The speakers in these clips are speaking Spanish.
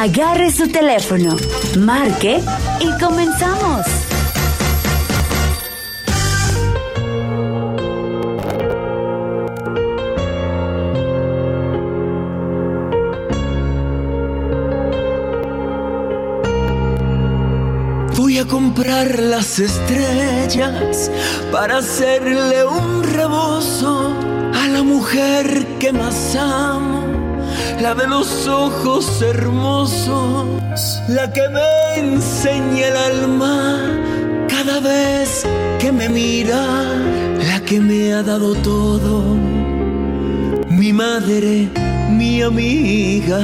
Agarre su teléfono, marque y comenzamos. Voy a comprar las estrellas para hacerle un rebozo a la mujer que más amo, la de los ojos hermosos, la que me enseña el alma cada vez que me mira, la que me ha dado todo, mi madre, mi amiga.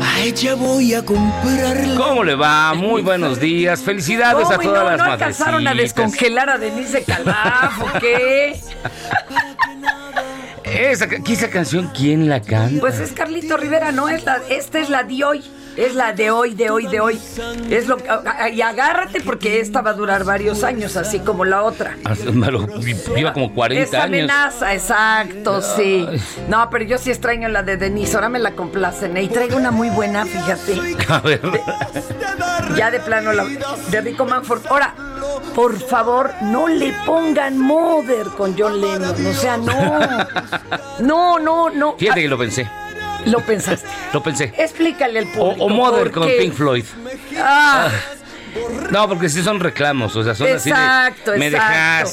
A ella voy a comprarle. ¿Cómo le va? Muy buenos días. Felicidades a ¿Cómo y todas no, las no alcanzaron a descongelar a Denise Calaf, ¿o qué? Esa, esa canción, ¿quién la canta? Pues es Carlito Rivera, no es la, esta es la de hoy. Es la de hoy, de hoy, de hoy. Es lo que- y agárrate porque esta va a durar varios años, así como la otra. Ah, Viva como 40 Es años. amenaza, exacto, sí. No, pero yo sí extraño la de Denise, ahora me la complacen. ¿eh? Y traigo una muy buena, fíjate. A ver. Ya de plano, la, de Rico Manford. Ahora, por favor, no le pongan Mother con John Lennon. O sea, no. No, no, no. Fíjate que lo pensé. Ah, Lo pensaste. Lo pensé. Explícale al O, público. o Mother por con. Pink Floyd. Ah, No, porque sí son reclamos, o sea, son Exacto, así de, me exacto.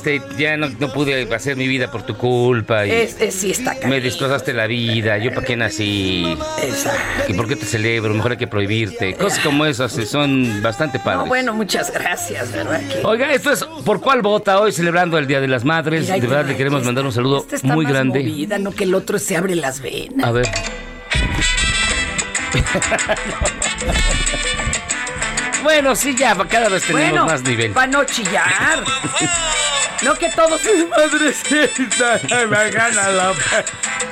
dejaste, ya no, no pude hacer mi vida por tu culpa y es, es- sí está me destrozaste la vida, yo para qué nací Exacto. y por qué te celebro, mejor hay que prohibirte, cosas como esas eh, son bastante padres. No, bueno, muchas gracias, ¿verdad? Que- Oiga, esto es ¿Por cuál vota hoy celebrando el Día de las Madres? Mira, de verdad le queremos mandar un saludo esta está muy más grande. movida, no que el otro se abre las venas. A ver. bueno, sí, ya, cada vez tenemos bueno, más nivel. para no chillar. no que todos. Madrecita, me gana la.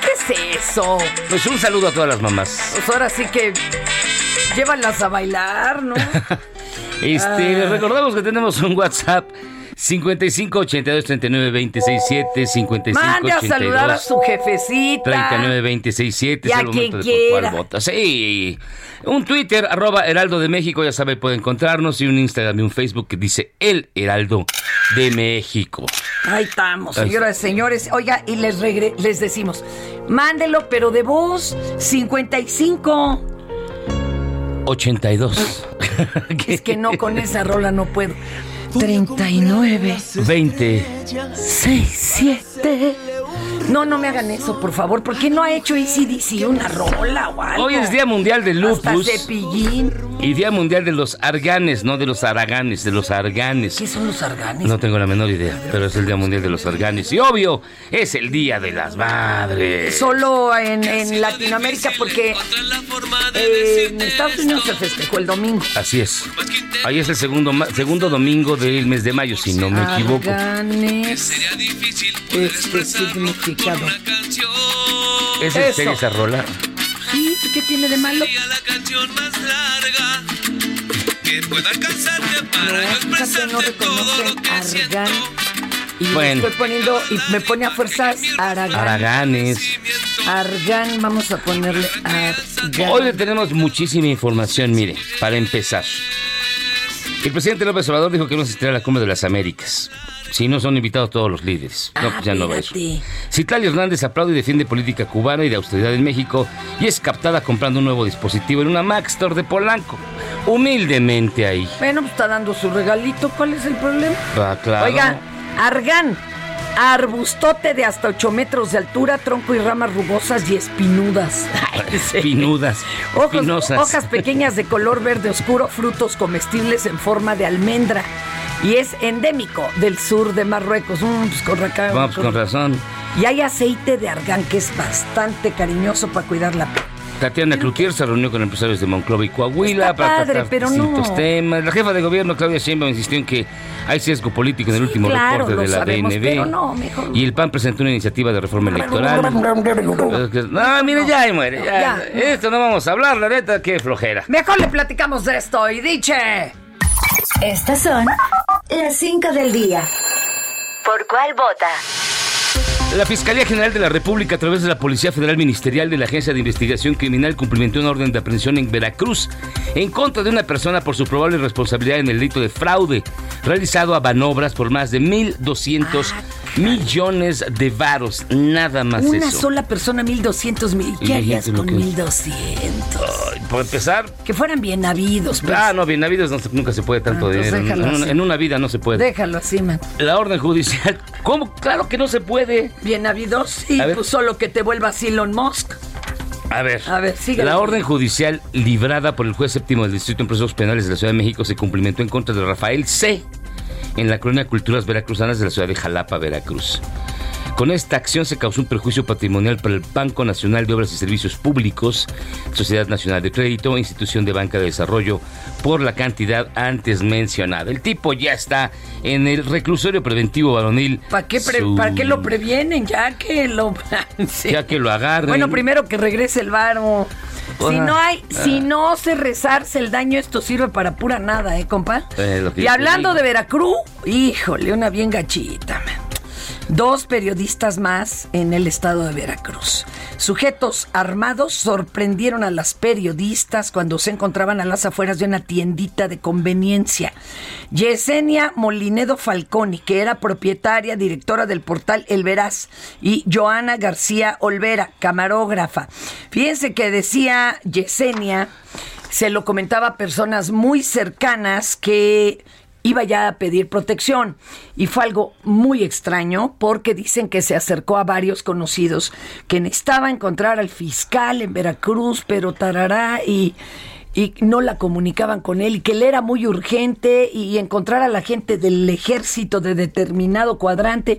¿Qué es eso? Pues un saludo a todas las mamás. Pues ahora sí que llévalas a bailar, ¿no? Este, Ah. les recordamos que tenemos un WhatsApp 55 82 39 26 7 55 Mande a 82 saludar a su jefecita. 39 26 7 Y a quien quiera. vota. Sí. Un Twitter, arroba Heraldo de México, ya sabe, puede encontrarnos. Y un Instagram y un Facebook que dice El Heraldo de México. Ahí estamos, señoras y señores. Oiga, y les, regre- les decimos, mándelo, pero de voz 55. 82 Es que no, con esa rola no puedo. 39, 20 6, 7. No, no me hagan eso, por favor. ¿Por qué no ha hecho ACDC una rola o algo? Hoy es Día Mundial del Lupus Cepillín. y Día Mundial de los Arganes, no de los Araganes, de los Arganes. ¿Qué son los arganes? No tengo la menor idea, pero es el Día Mundial de los Arganes. Y obvio, es el Día de las Madres. Solo en, en Latinoamérica porque eh, en Estados Unidos se festejó el domingo. Así es. Ahí es el segundo, segundo domingo del mes de mayo, si no me equivoco. Arganes. Este significado. ¿Es en Eso. serio esa rola? Sí, ¿qué tiene de malo? que pueda alcanzarte para no expresarte todo lo reconocen que siento. Y Bueno. estoy poniendo, y me pone a fuerzas Aragán. Araganes. Argan, vamos a ponerle Argan. Hoy le tenemos muchísima información, mire, para empezar. El presidente López Obrador dijo que no asistirá a la cumbre de las Américas. Si no son invitados todos los líderes. No, Ah, pues ya no va eso. Citlali Hernández aplaude y defiende política cubana y de austeridad en México y es captada comprando un nuevo dispositivo en una Mac Store de Polanco. Humildemente ahí. Bueno, pues está dando su regalito, ¿cuál es el problema? Ah, claro. Oiga, Argan, arbustote de hasta 8 metros de altura, tronco y ramas rugosas y espinudas. Espinudas, Ojos- hojas pequeñas de color verde oscuro, frutos comestibles en forma de almendra. Y es endémico del sur de Marruecos. Mm, pues con, raca- Vamos, con razón. Y hay aceite de argán que es bastante cariñoso para cuidar la piel. Tatiana Cloutier se reunió con empresarios de Monclova y Coahuila Está para padre, tratar pero distintos no. temas. La jefa de gobierno, Claudia Sheinbaum, insistió en que hay sesgo político en el último claro, reporte de la sabemos, DNB. pero no, mejor no. Y el PAN presentó una iniciativa de reforma electoral. No, mire, ya ahí muere. Ya. Ya. Esto no vamos a hablar, la neta, qué flojera. Mejor le platicamos de esto y diche. Estas son las 5 del día. ¿Por cuál vota? La Fiscalía General de la República, a través de la Policía Federal Ministerial de la Agencia de Investigación Criminal, cumplimentó una orden de aprehensión en Veracruz en contra de una persona por su probable responsabilidad en el delito de fraude realizado a Banobras por más de 1.200 millones de varos. Nada más Una eso. sola persona, 1200 mil. ¿Qué harías con que- 1200? Ay, Por empezar, Que fueran bien habidos, pues. ah, no, bien habidos no nunca se puede tanto Ah, dinero. En, en una- en vida no se puede. Déjalo así, man. La orden judicial, ¿cómo? Claro que no se puede. Bien habidos, sí, A ver. pues solo que te vuelvas Elon Musk. A ver, A ver, la orden judicial librada por el juez séptimo del Distrito de Procesos Penales de la Ciudad de México se cumplimentó en contra de Rafael C. en la colonia Culturas Veracruzanas de la ciudad de Jalapa, Veracruz. Con esta acción se causó un perjuicio patrimonial para el Banco Nacional de Obras y Servicios Públicos, Sociedad Nacional de Crédito, Institución de Banca de Desarrollo, por la cantidad antes mencionada. El tipo ya está en el reclusorio preventivo varonil. ¿Para qué, pre- Su- ¿Para qué lo previenen? Ya que lo... Sí. Ya que lo agarren. Bueno, primero que regrese el varo. Si no hay, ah. si no se rezarse el daño, esto sirve para pura nada, ¿eh, compa? Eh, y hablando de Veracruz, híjole, una bien gachita, man. Dos periodistas más en el estado de Veracruz. Sujetos armados sorprendieron a las periodistas cuando se encontraban a las afueras de una tiendita de conveniencia. Yesenia Molinedo Falconi, que era propietaria, directora del portal El Veraz, y Joana García Olvera, camarógrafa. Fíjense que decía Yesenia, se lo comentaba a personas muy cercanas que iba ya a pedir protección. Y fue algo muy extraño porque dicen que se acercó a varios conocidos que necesitaba encontrar al fiscal en Veracruz, pero tarará y... No la comunicaban con él y que le era muy urgente y encontrar a la gente del ejército de determinado cuadrante.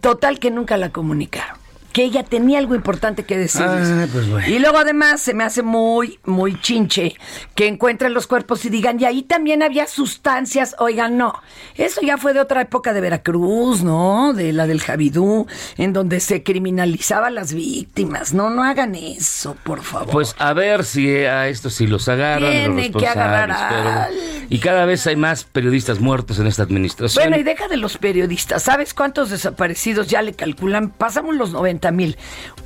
Total que nunca la comunicaron. Que ella tenía algo importante que decirles. Ah, pues bueno. Y luego además se me hace muy, muy chinche que encuentren los cuerpos y digan, y ahí también había sustancias. Oigan, no, eso ya fue de otra época de Veracruz, ¿no? De la del Javidú, en donde se criminalizaba a las víctimas. No, no hagan eso, por favor. Pues a ver si a estos sí los agarran. los Tiene que agarrar a pero- Y cada vez hay más periodistas muertos en esta administración. Bueno, y deja de los periodistas. ¿Sabes cuántos desaparecidos ya le calculan? Pasamos los 90 mil.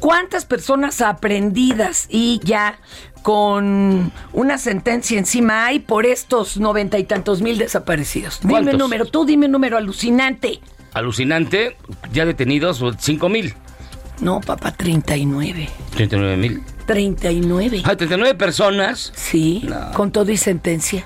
¿Cuántas personas aprendidas y ya con una sentencia encima hay por estos noventa y tantos mil desaparecidos? Dime un número, tú dime un número alucinante. Alucinante, ya detenidos 5 mil, No, papá, 39. 39 mil. 39. Hay 39 personas. Sí, No. con todo y sentencia.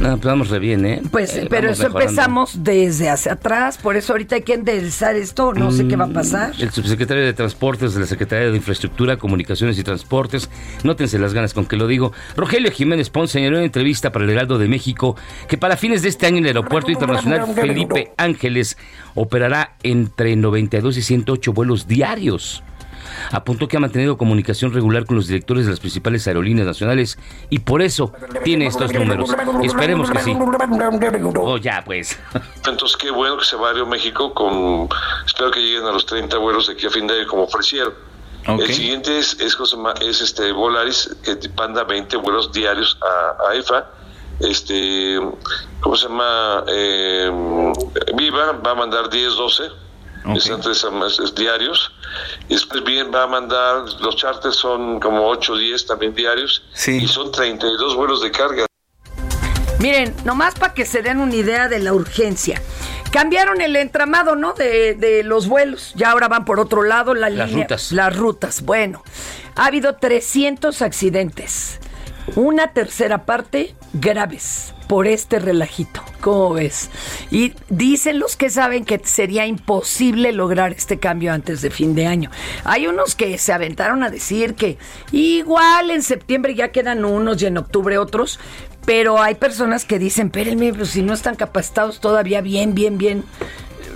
No, pues vamos re bien, ¿eh? Pues, Eh, pero eso mejorando. empezamos desde hacia atrás, por eso ahorita hay que enderezar esto, no sé qué va a pasar. El subsecretario de Transportes de la Secretaría de Infraestructura, Comunicaciones y Transportes, nótense las ganas con que lo digo, Rogelio Jiménez Pons señaló en una entrevista para el Heraldo de México que para fines de este año el Aeropuerto Internacional Felipe Ángeles operará entre 92 y 108 vuelos diarios. Apuntó que ha mantenido comunicación regular con los directores de las principales aerolíneas nacionales y por eso tiene estos números. Esperemos que sí. Oh, ya, pues. Entonces, qué bueno que se va a Aeroméxico con. Espero que lleguen a los 30 vuelos de aquí a fin de año como ofrecieron. Ok. El siguiente es, es, es este Volaris, que manda 20 vuelos diarios a, a EFA. este, ¿cómo se llama? Eh, Viva va a mandar 10, 12 están tres diarios. Y después bien va a mandar, los charters son como 8 o 10 también diarios. Y son 32 vuelos de carga. Miren, nomás para que se den una idea de la urgencia. Cambiaron el entramado, ¿no? De, de los vuelos. Ya ahora van por otro lado la Las línea. rutas. Las rutas. Bueno, ha habido 300 accidentes. Una tercera parte graves por este relajito. ¿Cómo ves? Y dicen los que saben que sería imposible lograr este cambio antes de fin de año. Hay unos que se aventaron a decir que igual en septiembre ya quedan unos y en octubre otros, pero hay personas que dicen, espérenme, pues si no están capacitados todavía bien, bien, bien,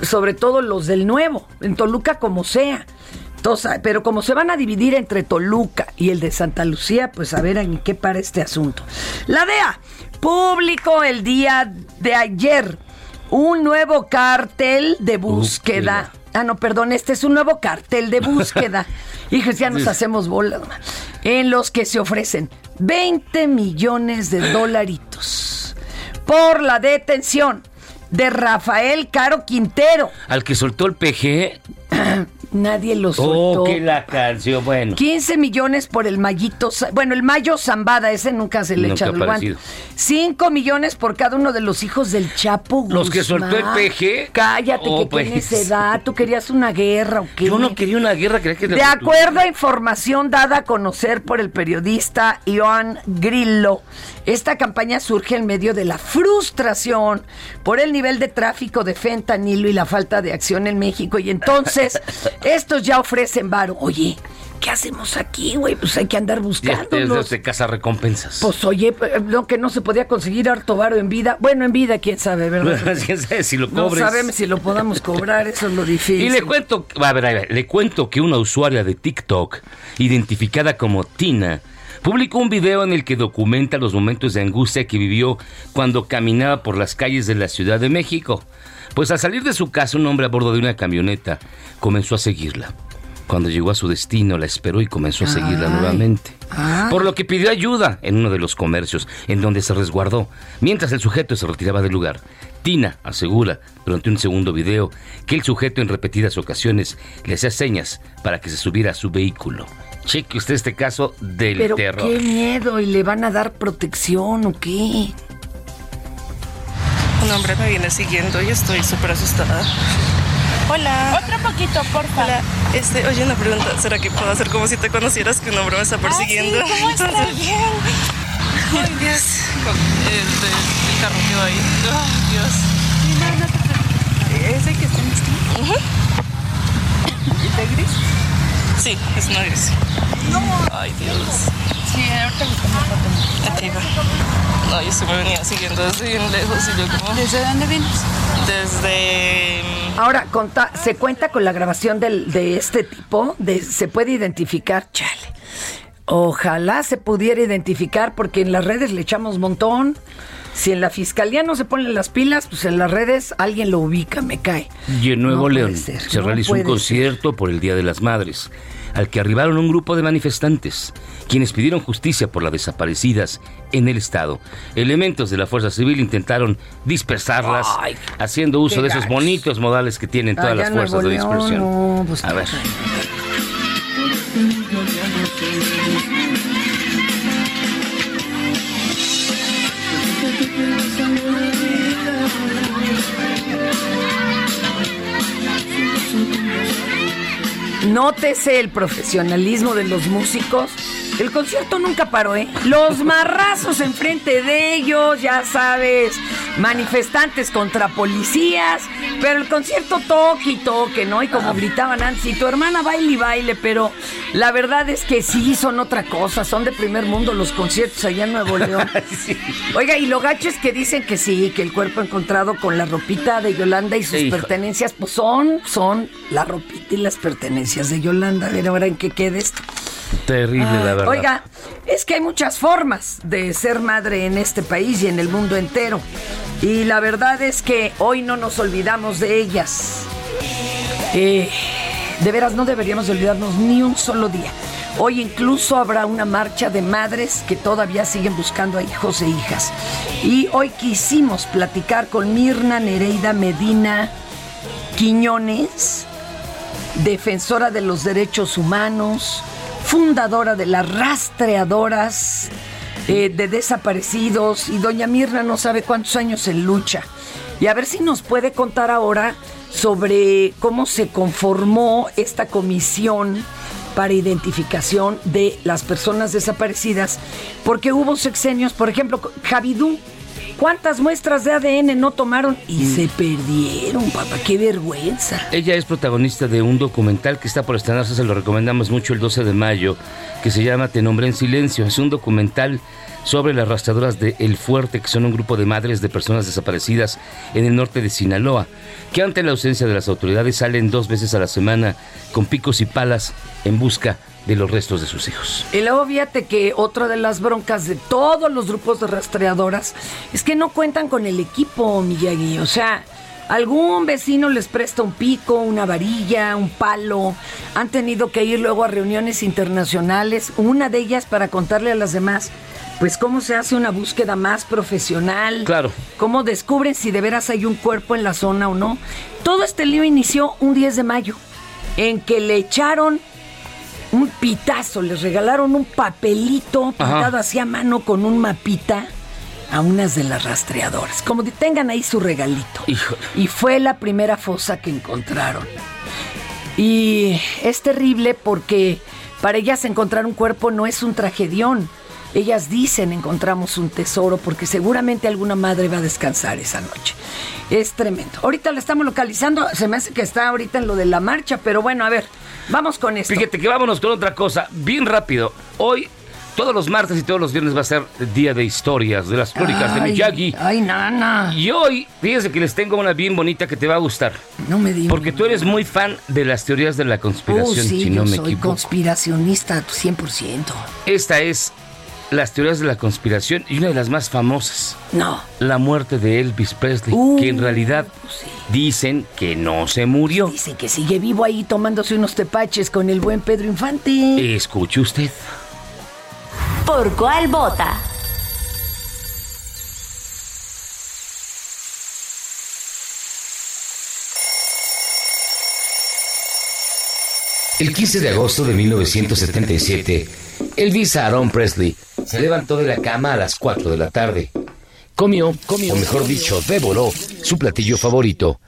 sobre todo los del nuevo, en Toluca como sea. Pero como se van a dividir entre Toluca y el de Santa Lucía, pues a ver en qué para este asunto. La DEA publicó el día de ayer un nuevo cartel de búsqueda. Ah, no, perdón, este es un nuevo cartel de búsqueda. Hijos, ya nos Sí. hacemos bolas. En los que se ofrecen 20 millones de dolaritos por la detención de Rafael Caro Quintero. Al que soltó el PG. Nadie lo soltó. Oh, que la canción. Bueno. 15 millones por el Mayito, Za- bueno, el Mayo Zambada, ese nunca se le Nunca echa ha el guante. aparecido. 5 millones por cada uno de los hijos del Chapo Los que soltó el PG. Cállate, Oh, que tienes pues. edad. ¿Tú querías una guerra o qué? Yo no quería una guerra, quería que... De acuerdo a información dada a conocer por el periodista Ioan Grillo, esta campaña surge en medio de la frustración por el nivel de tráfico de fentanilo y la falta de acción en México. Y entonces, estos ya ofrecen varo. Oye, ¿qué hacemos aquí, güey? Pues hay que andar Ya buscándolos. se casa recompensas. Pues oye, eh, no, que no se podía conseguir harto varo en vida. Bueno, en vida, quién sabe, ¿verdad? Quién sabe si lo No sabemos si lo podamos cobrar, eso es lo difícil. Y le cuento, a ver, a ver, le cuento que una usuaria de TikTok, identificada como Tina, publicó un video en el que documenta los momentos de angustia que vivió cuando caminaba por las calles de la Ciudad de México. Pues al salir de su casa, un hombre a bordo de una camioneta comenzó a seguirla. Cuando llegó a su destino, la esperó y comenzó a seguirla Ay. nuevamente. Ay. Por lo que pidió ayuda en uno de los comercios, en donde se resguardó, mientras el sujeto se retiraba del lugar. Tina asegura durante un segundo video que el sujeto en repetidas ocasiones le hacía señas para que se subiera a su vehículo. Cheque usted este caso del Pero terror. qué miedo, ¿y le van a dar protección o qué? Un hombre me viene siguiendo y estoy súper asustada. Hola. Otro poquito, porfa. Hola. Este, oye, una pregunta. ¿Será que puedo hacer como si te conocieras que un hombre me está persiguiendo? ¿cómo estás? Bien. Ay, Dios. El, el carro ahí. Ay, Dios. ¿Ese que está en este? ¿Y de gris? Sí, es una gris. No. Ay, Dios. Sí, ahorita tomo foto. Aquí va. No, yo se me venía siguiendo desde bien lejos y yo como... ¿Desde dónde vienes? Desde... mm, Ahora, conta- se cuenta con la grabación del- de este tipo, de, se puede identificar, chale. Ojalá se pudiera identificar porque en las redes le echamos montón. Si en la fiscalía no se ponen las pilas, pues en las redes alguien lo ubica, me cae. Y en Nuevo No León ser, se no realizó un concierto por el Día de las Madres, al que arribaron un grupo de manifestantes, quienes pidieron justicia por las desaparecidas en el Estado. Elementos de la Fuerza Civil intentaron dispersarlas, Ay, haciendo uso de esos bonitos modales que tienen todas las fuerzas de dispersión. no, pues, A ver. Nótese el profesionalismo de los músicos. El concierto nunca paró, ¿eh? Los marrazos enfrente de ellos, ya sabes, manifestantes contra policías, pero el concierto toque y toque, ¿no? Y como gritaban antes, y tu hermana baile y baile, pero la verdad es que sí son otra cosa, son de primer mundo los conciertos allá en Nuevo León. Oiga, y lo gacho es que dicen que sí, que el cuerpo encontrado con la ropita de Yolanda y sus Hijo. pertenencias, pues son, son la ropita y las pertenencias de Yolanda. A ver ahora en qué quede esto. Terrible, la Ay, Oiga, es que hay muchas formas de ser madre en este país y en el mundo entero. Y la verdad es que hoy no nos olvidamos de ellas. Eh, de veras, no deberíamos de olvidarnos ni un solo día. Hoy incluso habrá una marcha de madres que todavía siguen buscando a hijos e hijas. Y hoy quisimos platicar con Mirna Nereida Medina Quiñones, defensora de los derechos humanos, fundadora de las rastreadoras eh, de desaparecidos y doña Mirna no sabe cuántos años en lucha. Y a ver si nos puede contar ahora sobre cómo se conformó esta comisión para identificación de las personas desaparecidas, porque hubo sexenios, por ejemplo, Javidú, ¿cuántas muestras de ADN no tomaron y mm. se perdieron, papá? ¡Qué vergüenza! Ella es protagonista de un documental que está por estrenarse, se lo recomendamos mucho el 12 de mayo, que se llama Te nombré en silencio. Es un documental sobre las rastradoras de El Fuerte, que son un grupo de madres de personas desaparecidas en el norte de Sinaloa, que ante la ausencia de las autoridades salen dos veces a la semana con picos y palas en busca de los restos de sus hijos. Y luego fíjate que otra de las broncas de todos los grupos de rastreadoras es que no cuentan con el equipo, Miyagi. O sea, algún vecino les presta un pico, una varilla, un palo. Han tenido que ir luego a reuniones internacionales, una de ellas para contarle a las demás pues cómo se hace una búsqueda más profesional. Claro. Cómo descubren si de veras hay un cuerpo en la zona o no. Todo este lío inició un 10 de mayo, en que le echaron un pitazo, les regalaron un papelito pintado así a mano con un mapita a unas de las rastreadoras. Como que tengan ahí su regalito. Y fue la primera fosa que encontraron. Y es terrible porque para ellas encontrar un cuerpo no es un tragedión ellas dicen encontramos un tesoro porque seguramente alguna madre va a descansar esa noche. Es tremendo. Ahorita la estamos localizando, se me hace que está ahorita en lo de la marcha, pero bueno, a ver, vamos con esto. Fíjate que vámonos con otra cosa, bien rápido. Hoy todos los martes y todos los viernes va a ser día de historias, de las crónicas de Miyagi. Ay, nana. Y hoy, fíjense que les tengo una bien bonita que te va a gustar. No me digas. Porque tú eres muy fan de las teorías de la conspiración, oh, si no yo me soy conspiracionista 100%. Esta es las teorías de la conspiración y una de las más famosas. No. La muerte de Elvis Presley, que en uh, realidad dicen que no se murió. Dicen que sigue vivo ahí tomándose unos tepaches con el buen Pedro Infante. Escuche usted. ¿Por cuál vota? El 15 de agosto de 1977, Elvis Aaron Presley se levantó de la cama a las 4 de la tarde. Comió, comió, o mejor dicho, devoró su platillo favorito,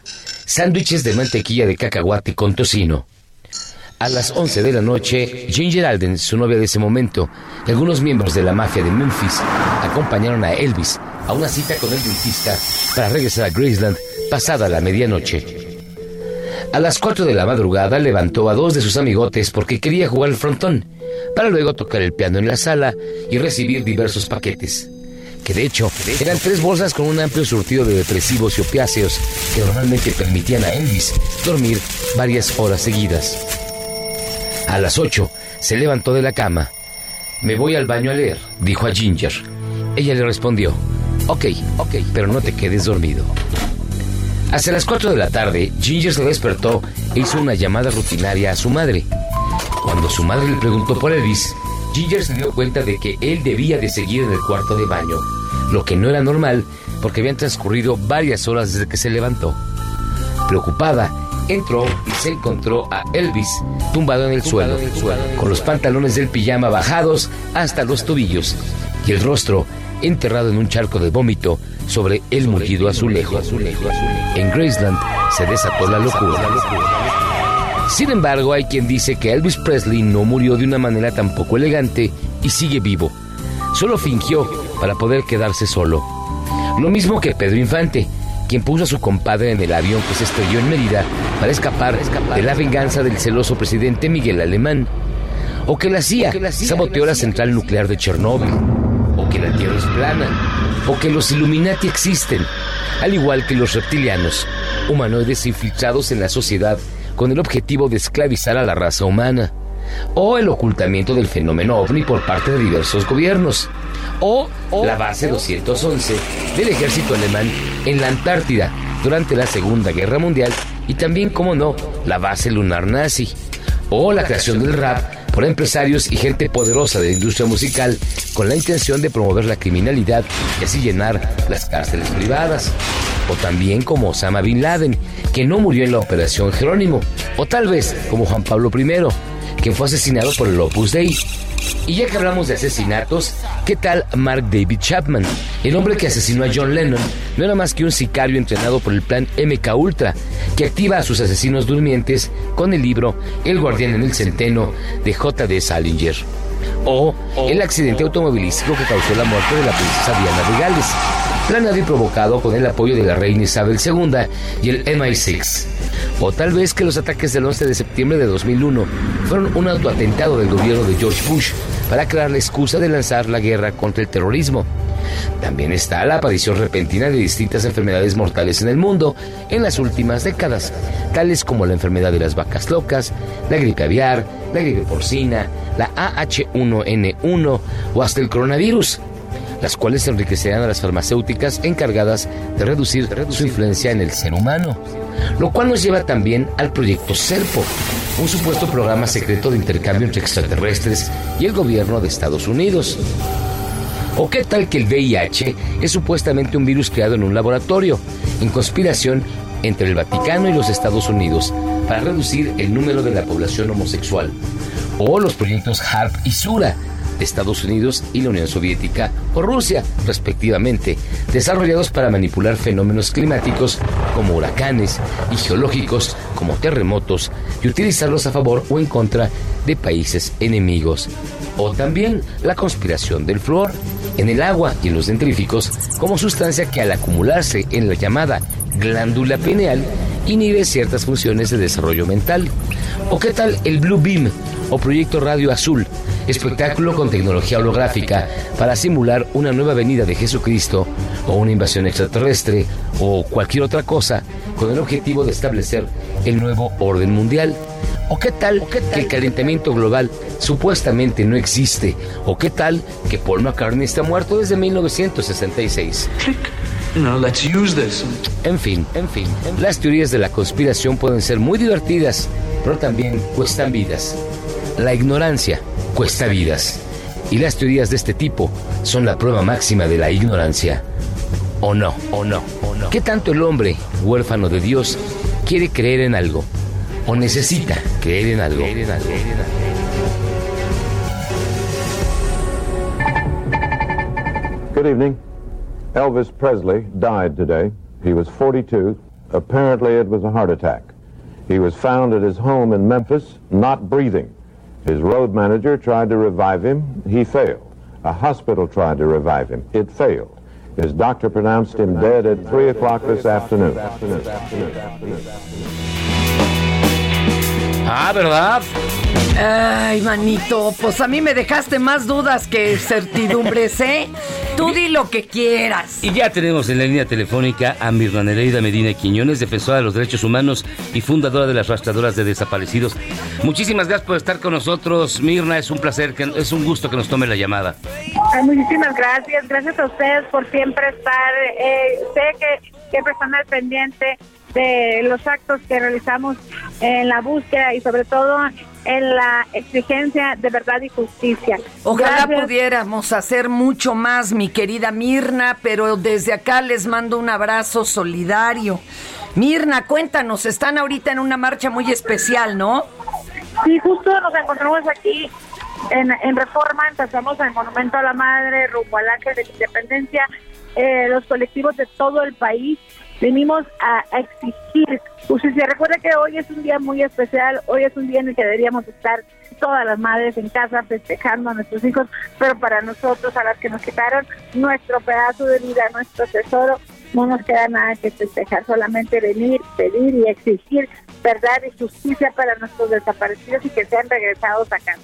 sándwiches de mantequilla de cacahuate con tocino. A las 11 de la noche, Ginger Alden, su novia de ese momento, y algunos miembros de la mafia de Memphis acompañaron a Elvis a una cita con el dentista para regresar a Graceland pasada la medianoche. A las 4 de la madrugada levantó a dos de sus amigotes porque quería jugar al frontón para luego tocar el piano en la sala y recibir diversos paquetes. Que de hecho eran tres bolsas con un amplio surtido de depresivos y opiáceos que normalmente permitían a Elvis dormir varias horas seguidas. A las 8 se levantó de la cama. Me voy al baño a leer, dijo a Ginger. Ella le respondió, ok, ok, pero no te quedes dormido. Hacia las 4 de la tarde, Ginger se despertó e hizo una llamada rutinaria a su madre. Cuando su madre le preguntó por Elvis, Ginger se dio cuenta de que él debía de seguir en el cuarto de baño, lo que no era normal porque habían transcurrido varias horas desde que se levantó. Preocupada, entró y se encontró a Elvis tumbado en el suelo, con los pantalones del pijama bajados hasta los tobillos y el rostro enterrado en un charco de vómito sobre el mullido azulejo. En Graceland se desató la locura. Sin embargo, hay quien dice que Elvis Presley no murió de una manera tan poco elegante y sigue vivo. Solo fingió para poder quedarse solo. Lo mismo que Pedro Infante, quien puso a su compadre en el avión que se estrelló en Mérida para escapar, de la venganza del celoso presidente Miguel Alemán. O que la CIA, saboteó la central nuclear de Chernóbil. O que la Tierra es plana. O que los Illuminati existen. Al igual que los reptilianos, humanoides infiltrados en la sociedad con el objetivo de esclavizar a la raza humana, o el ocultamiento del fenómeno ovni por parte de diversos gobiernos, o, la base 211 del ejército alemán en la Antártida durante la Segunda Guerra Mundial y también, como no, la base lunar nazi, o la creación del rap por empresarios y gente poderosa de la industria musical con la intención de promover la criminalidad y así llenar las cárceles privadas. O también como Osama Bin Laden, que no murió en la Operación Jerónimo. O tal vez como Juan Pablo I, quien fue asesinado por el Opus Dei. Y ya que hablamos de asesinatos, ¿qué tal Mark David Chapman? El hombre que asesinó a John Lennon no era más que un sicario entrenado por el plan MK Ultra, que activa a sus asesinos durmientes con el libro El guardián en el centeno de J.D. Salinger. O el accidente automovilístico que causó la muerte de la princesa Diana de Gales, planeado y provocado con el apoyo de la reina Isabel II y el MI6. O tal vez que los ataques del 11 de septiembre de 2001 fueron un autoatentado del gobierno de George Bush para crear la excusa de lanzar la guerra contra el terrorismo. También está la aparición repentina de distintas enfermedades mortales en el mundo en las últimas décadas, tales como la enfermedad de las vacas locas, la gripe aviar, la gripe porcina, la AH1N1 o hasta el coronavirus, las cuales enriquecerán a las farmacéuticas encargadas de reducir su influencia en el ser humano. Lo cual nos lleva también al proyecto SERPO, un supuesto programa secreto de intercambio entre extraterrestres y el gobierno de Estados Unidos. ¿O qué tal que el VIH es supuestamente un virus creado en un laboratorio, en conspiración entre el Vaticano y los Estados Unidos para reducir el número de la población homosexual? O los proyectos HARP y SURA, Estados Unidos y la Unión Soviética o Rusia, respectivamente, desarrollados para manipular fenómenos climáticos como huracanes y geológicos como terremotos y utilizarlos a favor o en contra de países enemigos. O también la conspiración del flúor en el agua y en los dendríficos como sustancia que al acumularse en la llamada glándula pineal inhibe ciertas funciones de desarrollo mental. ¿O qué tal el Blue Beam o proyecto Radio Azul, espectáculo con tecnología holográfica para simular una nueva venida de Jesucristo o una invasión extraterrestre o cualquier otra cosa con el objetivo de establecer el nuevo orden mundial. ¿O qué tal que el calentamiento global supuestamente no existe? ¿O qué tal que Paul McCartney está muerto desde 1966? En fin, en fin, las teorías de la conspiración pueden ser muy divertidas, pero también cuestan vidas. La ignorancia cuesta vidas. Y las teorías de este tipo son la prueba máxima de la ignorancia. ¿O no? ¿O no? ¿O no? ¿Qué tanto el hombre, huérfano de Dios, quiere creer en algo? ¿O necesita creer en algo? Creer en algo. Good evening. Elvis Presley died today. He was 42. Apparently, it was a heart attack. He was found at his home in Memphis, not breathing. His road manager tried to revive him. He failed. A hospital tried to revive him. It failed. His doctor pronounced him dead at 3 o'clock this afternoon. Ah, ¿verdad? Ay, manito, pues a mí me dejaste más dudas que certidumbres, ¿eh? Tú di lo que quieras. Y ya tenemos en la línea telefónica a Mirna Nereida Medina Quiñones, defensora de los derechos humanos y fundadora de las rastradoras de desaparecidos. Muchísimas gracias por estar con nosotros, Mirna. Es un placer, es un gusto que nos tome la llamada. muchísimas gracias. Gracias a ustedes por siempre estar. Eh, sé que siempre están al pendiente de los actos que realizamos en la búsqueda y sobre todo en la exigencia de verdad y justicia. Ojalá pudiéramos hacer mucho más, mi querida Mirna, pero desde acá les mando un abrazo solidario. Mirna, cuéntanos, están ahorita en una marcha muy especial, ¿no? Sí, justo nos encontramos aquí en, en Reforma, empezamos en el Monumento a la Madre, rumbo al Ángel de la Independencia, eh, los colectivos de todo el país venimos a, exigir justicia. Recuerda que hoy es un día muy especial, hoy es un día en el que deberíamos estar todas las madres en casa festejando a nuestros hijos, pero para nosotros, a las que nos quitaron nuestro pedazo de vida, nuestro tesoro, no nos queda nada que festejar, solamente venir, pedir y exigir verdad y justicia para nuestros desaparecidos y que sean regresados a casa.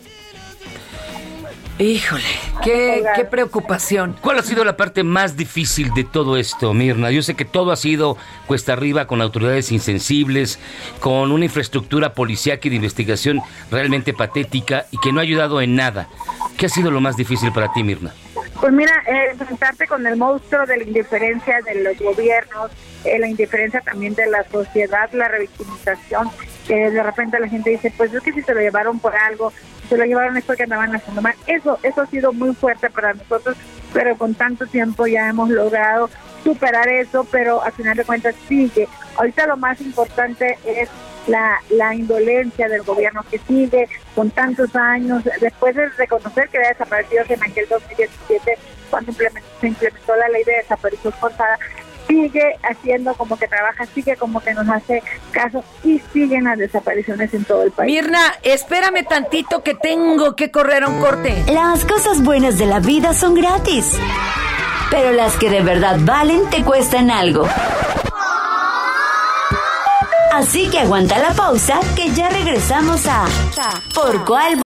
Híjole, qué, preocupación. ¿Cuál ha sido la parte más difícil de todo esto, Mirna? Yo sé que todo ha sido cuesta arriba con autoridades insensibles, con una infraestructura policíaca y de investigación realmente patética y que no ha ayudado en nada. ¿Qué ha sido lo más difícil para ti, Mirna? Pues mira, eh, enfrentarte con el monstruo de la indiferencia de los gobiernos, eh, la indiferencia también de la sociedad, la revictimización, que de repente la gente dice, pues es que si se lo llevaron por algo, se lo llevaron es porque andaban haciendo mal. Eso, eso ha sido muy fuerte para nosotros, pero con tanto tiempo ya hemos logrado superar eso, pero al final de cuentas sigue. Ahorita lo más importante es la, la indolencia del gobierno que sigue con tantos años, después de reconocer que había desaparecido en aquel 2017, cuando se implementó la ley de desaparición forzada, sigue haciendo como que trabaja, sigue como que nos hace caso y siguen las desapariciones en todo el país. Mirna, espérame tantito que tengo que correr a un corte. Las cosas buenas de la vida son gratis, pero las que de verdad valen te cuestan algo. Así que aguanta la pausa que ya regresamos a Por cuál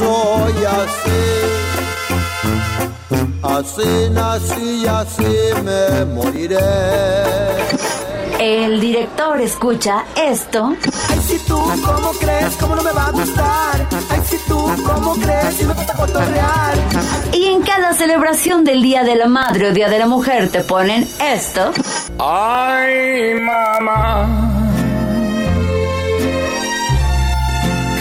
Soy así, así nací y así me moriré. el director escucha esto, Ay, si tú, ¿cómo crees? ¿Cómo no me va a gustar? Ay, si tú, ¿cómo crees? Si me gusta cotorrear. y en cada celebración del Día de la Madre o Día de la Mujer te ponen esto, Ay, mamá.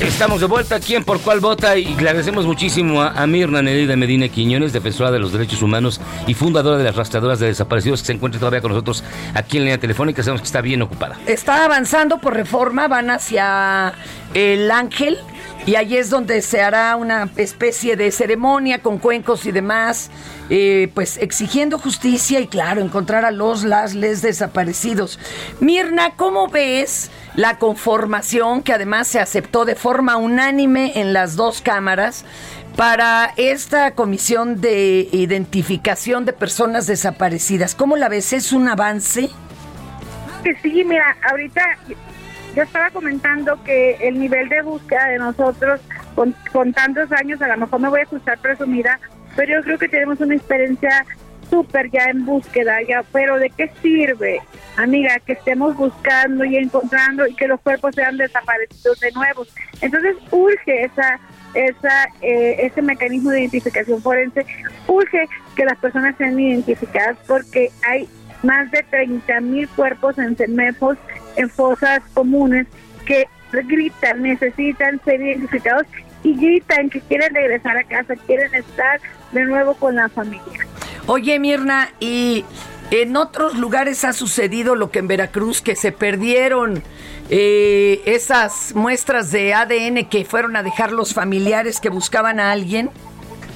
Estamos de vuelta aquí en Por Cuál Vota y le agradecemos muchísimo a, Mirna Nelida Medina Quiñones, defensora de los derechos humanos y fundadora de las rastreadoras de desaparecidos que se encuentra todavía con nosotros aquí en línea telefónica. Sabemos que está bien ocupada. Está avanzando por reforma, van hacia el Ángel y allí es donde se hará una especie de ceremonia con cuencos y demás, eh, pues exigiendo justicia y claro, encontrar a los, las, les desaparecidos. Mirna, ¿cómo ves la conformación que además se aceptó de forma unánime en las dos cámaras? Para esta comisión de identificación de personas desaparecidas, ¿cómo la ves? ¿Es un avance? Que sí, mira, ahorita yo estaba comentando que el nivel de búsqueda de nosotros con, con tantos años, a lo mejor me voy a escuchar presumida, pero yo creo que tenemos una experiencia súper ya en búsqueda, ya, pero ¿de qué sirve, amiga, que estemos buscando y encontrando y que los cuerpos sean desaparecidos de nuevo? Entonces urge esa esa eh, ese mecanismo de identificación forense, urge que las personas sean identificadas porque hay más de 30 mil cuerpos en CEMEFOS, en fosas comunes, que gritan, necesitan ser identificados y gritan que quieren regresar a casa, quieren estar de nuevo con la familia. Oye, Mirna, y en otros lugares ha sucedido lo que en Veracruz, que se perdieron eh, esas muestras de ADN que fueron a dejar los familiares que buscaban a alguien.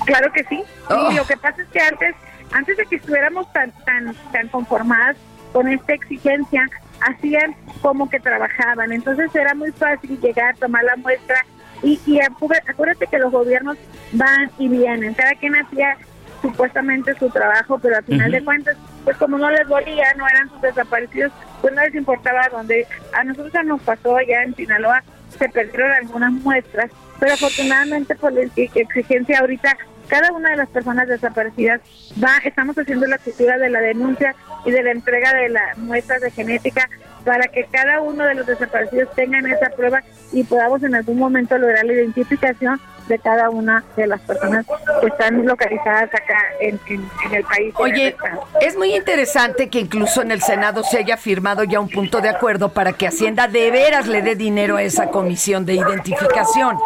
Claro que sí. Oh. Lo que pasa es que antes, antes de que estuviéramos tan, tan, tan conformadas con esta exigencia, hacían como que trabajaban. Entonces era muy fácil llegar, tomar la muestra y, y acu- acuérdate que los gobiernos van y vienen. Cada quien hacía supuestamente su trabajo, pero al final de cuentas, pues como no les dolía, no eran sus desaparecidos, pues no les importaba dónde. A nosotros ya nos pasó allá en Sinaloa, se perdieron algunas muestras, pero afortunadamente por la exi- exigencia ahorita cada una de las personas desaparecidas va, estamos haciendo la escritura de la denuncia y de la entrega de las muestras de genética para que cada uno de los desaparecidos tengan esa prueba y podamos en algún momento lograr la identificación de cada una de las personas que están localizadas acá en, el país. Oye, es muy interesante que incluso en el Senado se haya firmado ya un punto de acuerdo para que Hacienda de veras le dé dinero a esa comisión de identificación.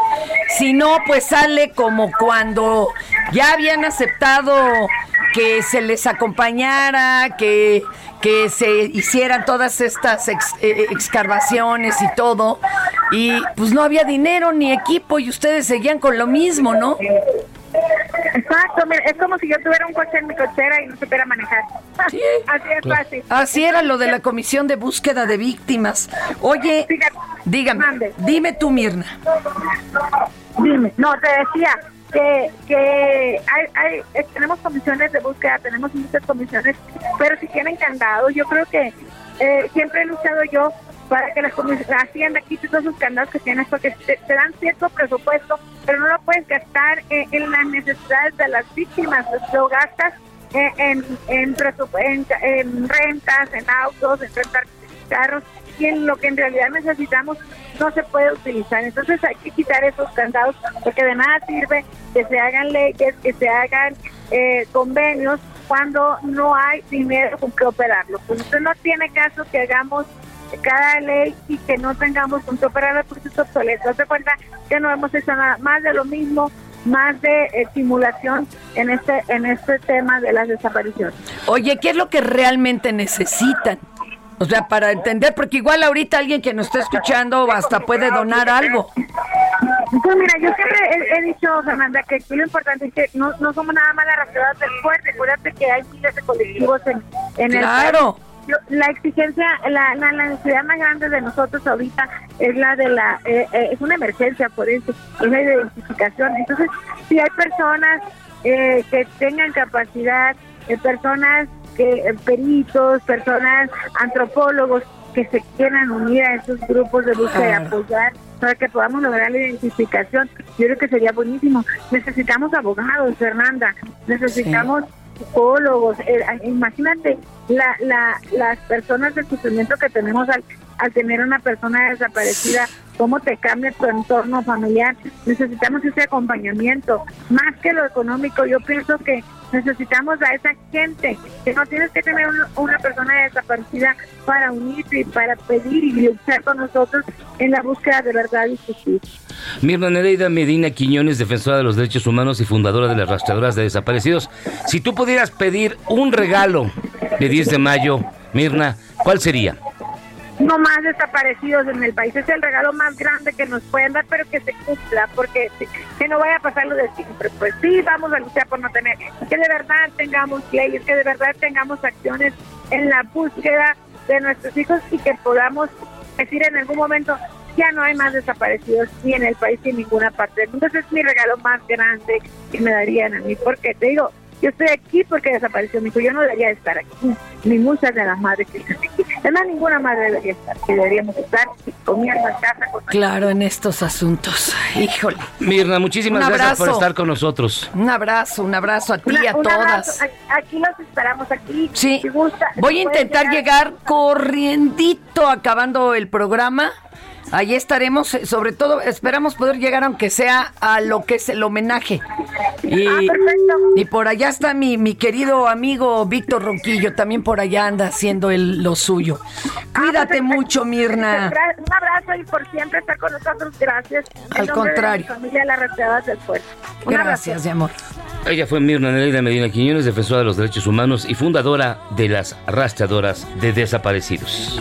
Si no, pues sale como cuando ya habían aceptado que se les acompañara, que, que se hicieran todas estas ex- eh, excavaciones y todo. Y pues no había dinero ni equipo y ustedes seguían con lo mismo, ¿no? Exacto, mira, es como si yo tuviera un coche en mi cochera y no supiera manejar. Así es fácil. Así era lo de la comisión de búsqueda de víctimas. Oye, dígame, dime tú, Mirna. Dime, no, te decía que, que hay, hay, eh, tenemos comisiones de búsqueda, tenemos muchas comisiones, pero si tienen candados, yo creo que eh, siempre he luchado yo para que las la hacienda quite todos esos candados que tienes, porque te, te dan cierto presupuesto, pero no lo puedes gastar en las necesidades de las víctimas, lo gastas en, en, en, en rentas, en autos, en rentar carros, lo que en realidad necesitamos no se puede utilizar. Entonces hay que quitar esos candados porque de nada sirve que se hagan leyes, que se hagan eh, convenios cuando no hay dinero con que operarlo. Pues entonces no tiene caso que hagamos cada ley y que no tengamos con que operarlo porque es obsoleto. Haz cuenta que no hemos hecho nada más de lo mismo, más de eh, simulación en este en este tema de las desapariciones. Oye, ¿qué es lo que realmente necesitan? O sea, para entender, porque igual ahorita alguien que nos está escuchando hasta puede donar algo. Pues mira, yo siempre he, he dicho, Fernanda, que aquí lo importante es que no, no somos nada más las rastreadoras del fuerte. Acuérdate que hay miles de colectivos en, en Claro. el La exigencia, la, la, la necesidad más grande de nosotros ahorita es la de la, eh, eh, es una emergencia por eso, es la identificación. Entonces, si hay personas eh, que tengan capacidad, eh, personas que, eh, peritos, personas, antropólogos, que se quieran unir a esos grupos de búsqueda y apoyar para que podamos lograr la identificación. Yo creo que sería buenísimo. Necesitamos abogados, Fernanda. Necesitamos psicólogos. Eh, imagínate la, la, las personas del sufrimiento que tenemos al, al tener una persona desaparecida, cómo te cambia tu entorno familiar. Necesitamos ese acompañamiento. Más que lo económico, yo pienso que necesitamos a esa gente, que no tienes que tener un- una persona desaparecida para unirse y para pedir y luchar con nosotros en la búsqueda de verdad y justicia. Mirna Nereida Medina Quiñones, defensora de los derechos humanos y fundadora de las rastreadoras de desaparecidos. Si tú pudieras pedir un regalo de 10 de mayo, Mirna, ¿cuál sería? No más desaparecidos en el país. Es el regalo más grande que nos pueden dar, pero que se cumpla, porque que no vaya a pasar lo de siempre. Pues sí, vamos a luchar por no tener, que de verdad tengamos leyes, que de verdad tengamos acciones en la búsqueda de nuestros hijos y que podamos decir en algún momento, ya no hay más desaparecidos ni en el país ni en ninguna parte del mundo. Ese es mi regalo más grande que me darían a mí, porque te digo, yo estoy aquí porque desapareció mi hijo, yo no debería estar aquí, ni muchas de las madres que están aquí. Además, ninguna madre debería estar, que deberíamos estar comiendo en casa con Claro, en estos asuntos. Híjole. Mirna, muchísimas gracias por estar con nosotros. Un abrazo, un abrazo a ti y a un todas. abrazo. Aquí- Aquí los esperamos, aquí. Sí. Si gusta, Voy a intentar llegar corriendito acabando el programa. Ahí estaremos, eh, sobre todo esperamos poder llegar aunque sea a lo que es el homenaje. Y, Ah, y por allá está mi, mi querido amigo Víctor Ronquillo, también por allá anda haciendo el, lo suyo. Cuídate mucho, Mirna. Un abrazo y por siempre estar con nosotros. Gracias. En Al nombre de contrario. mi familia, las rastreadoras del pueblo. Un abrazo. Gracias, mi amor. Ella fue Mirna Nereida Medina Quiñones, defensora de los derechos humanos y fundadora de las rastreadoras de desaparecidos.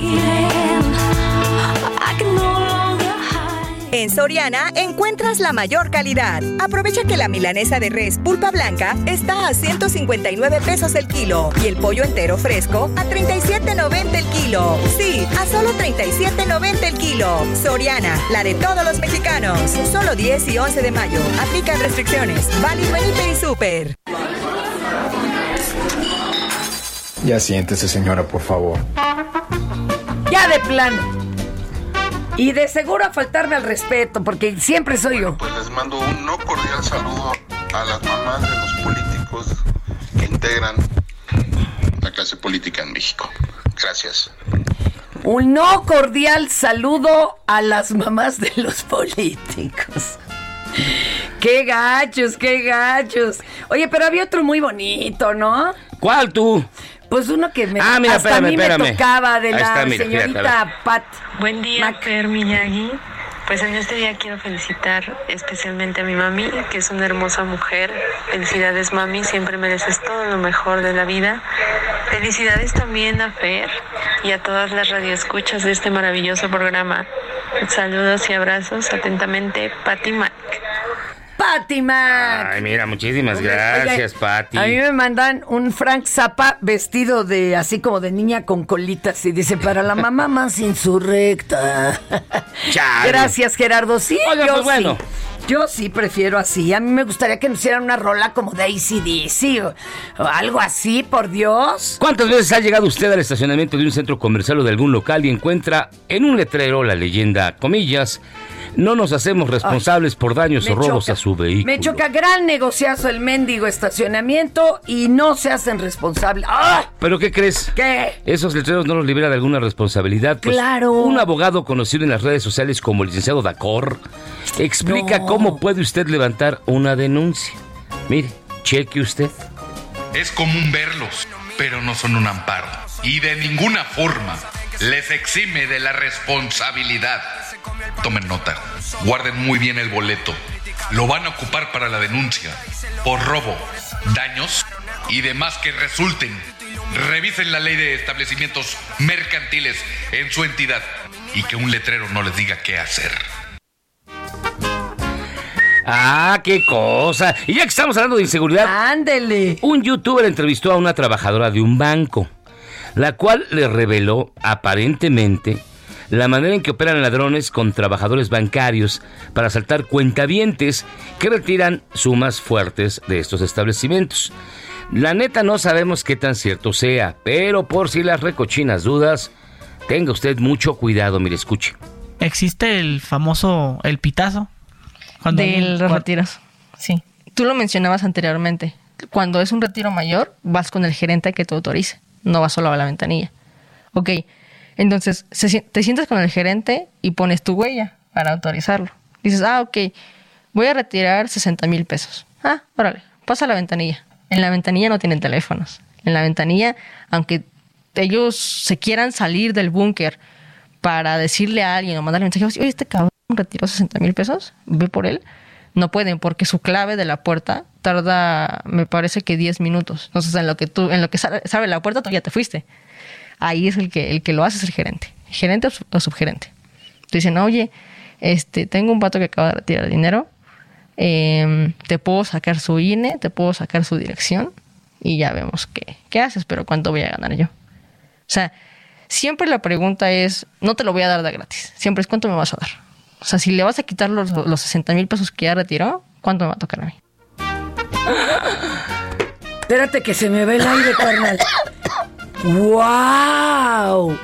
En Soriana encuentras la mayor calidad. Aprovecha que la milanesa de res pulpa blanca está a 159 pesos el kilo y el pollo entero fresco a 37.90 el kilo. Sí, a solo 37.90 el kilo. Soriana, la de todos los mexicanos. Solo 10 y 11 de mayo. Aplican restricciones. Válido en Hiper y Super. Ya siéntese, señora, por favor. Ya de plano. Y de seguro a faltarme al respeto, porque siempre soy yo. Pues les mando un no cordial saludo a las mamás de los políticos que integran la clase política en México. Gracias. Un no cordial saludo a las mamás de los políticos. Qué gachos, qué gachos. Oye, pero había otro muy bonito, ¿no? ¿Cuál tú? Pues uno que me, Ah, mira, hasta a mí espérame, me tocaba de la mira, señorita. Pat. Buen día, Fer Miyagi. Pues en este día quiero felicitar especialmente a mi mami, que es una hermosa mujer. Felicidades mami, siempre mereces todo lo mejor de la vida. Felicidades también a Fer y a todas las radioescuchas de este maravilloso programa. Saludos y abrazos. Atentamente, Patti Mac. Pati Mac. Ay, mira, muchísimas gracias, Pati. A mí me mandan un Frank Zappa vestido de así como de niña con colitas y dice para la mamá más insurrecta. Chale. Gracias, Gerardo. Sí, Oiga, yo pues bueno. sí. Yo sí prefiero así. A mí me gustaría que nos hicieran una rola como de ACDC o, o algo así, por Dios. ¿Cuántas veces ha llegado usted al estacionamiento de un centro comercial o de algún local y encuentra en un letrero la leyenda, comillas, no nos hacemos responsables por daños o robos choca. a su vehículo? Me choca gran negociazo el mendigo estacionamiento y no se hacen responsables. ¡Ah! ¿Pero qué crees? ¿Qué? Esos letreros no los libera de alguna responsabilidad. Pues, Claro. Un abogado conocido en las redes sociales como el licenciado Dacor explica No. cómo puede usted levantar una denuncia. Mire, cheque usted. Es común verlos, pero no son un amparo. Y de ninguna forma les exime de la responsabilidad. Tomen nota, guarden muy bien el boleto. Lo van a ocupar para la denuncia por robo, daños y demás que resulten. Revisen la ley de establecimientos mercantiles en su entidad y que un letrero no les diga qué hacer. Ah, qué cosa. Y ya que estamos hablando de inseguridad. Ándele. Un youtuber entrevistó a una trabajadora de un banco, la cual le reveló aparentemente la manera en que operan ladrones con trabajadores bancarios para asaltar cuentavientes que retiran sumas fuertes de estos establecimientos. La neta no sabemos qué tan cierto sea, pero por si las recochinas dudas, tenga usted mucho cuidado, mire, escuche. Existe el famoso, el pitazo. Cuando de alguien- los cua- retiros. Sí. Tú lo mencionabas anteriormente. Cuando es un retiro mayor, vas con el gerente que te autorice. No vas solo a la ventanilla. Ok. Entonces, se te sientas con el gerente y pones tu huella para autorizarlo. Dices, ah, ok, voy a retirar 60 mil pesos. Ah, órale, pasa a la ventanilla. En la ventanilla no tienen teléfonos. En la ventanilla, aunque ellos se quieran salir del búnker para decirle a alguien o mandarle mensaje, oye, este cabrón retiró 60 mil pesos, ve por él. No pueden porque su clave de la puerta tarda, me parece que 10 minutos. Entonces, en lo que tú, en lo que sabe la puerta, tú ya te fuiste. Ahí es el que, el que lo hace es el gerente. Gerente o, sub- o subgerente. Te dicen, oye, este, tengo un pato que acaba de retirar dinero. em, te puedo sacar su INE, te puedo sacar su dirección y ya vemos qué, qué haces, pero cuánto voy a ganar yo. O sea, siempre la pregunta es, no te lo voy a dar de gratis, siempre es cuánto me vas a dar. O sea, si le vas a quitar los, los 60 mil pesos que ya retiró, ¿cuánto me va a tocar a mí? Espérate que se me ve el aire, carnal. ¡Wow!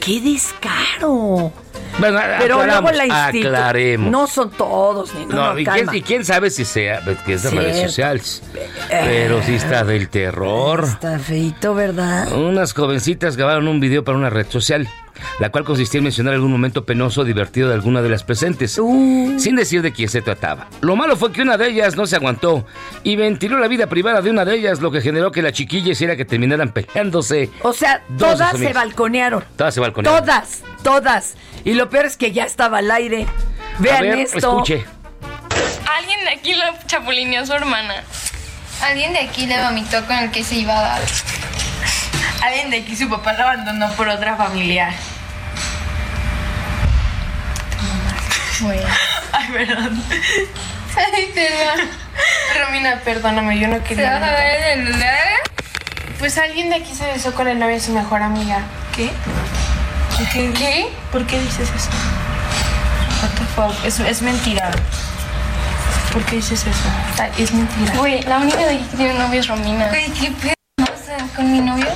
¡Qué descaro! Bueno, Pero luego la institu- aclaremos. No son todos, ni no, No, no, y, quién, y quién sabe si sea, que es de Cierto. redes sociales. Pero sí está del terror. Está feito, ¿verdad? Unas jovencitas grabaron un video para una red social, la cual consistía en mencionar algún momento penoso o divertido de alguna de las presentes, Uh. sin decir de quién se trataba. Lo malo fue que una de ellas no se aguantó y ventiló la vida privada de una de ellas, lo que generó que la chiquilla hiciera que terminaran peleándose. O sea, todas se balconearon. Todas se balconearon. Todas, todas. Y lo peor es que ya estaba al aire. Vean A ver, esto. escuche. Alguien de aquí lo chapulineó a su hermana. Alguien de aquí le vomitó con el que se iba a dar. Alguien de aquí su papá lo abandonó por otra familiar. Ay, perdón. Ay, perdón. Romina, perdóname, yo no quería. ¿Se a ver el Pues alguien de aquí se besó con el novio de su mejor amiga. ¿Qué? ¿Qué? ¿Qué? ¿Por qué dices eso? What the fuck? Es, es mentira. ¿Por qué dices eso? Es mentira. Güey, la única de aquí que tiene novio es Romina. Güey, qué pedo. O sea, con mi novio.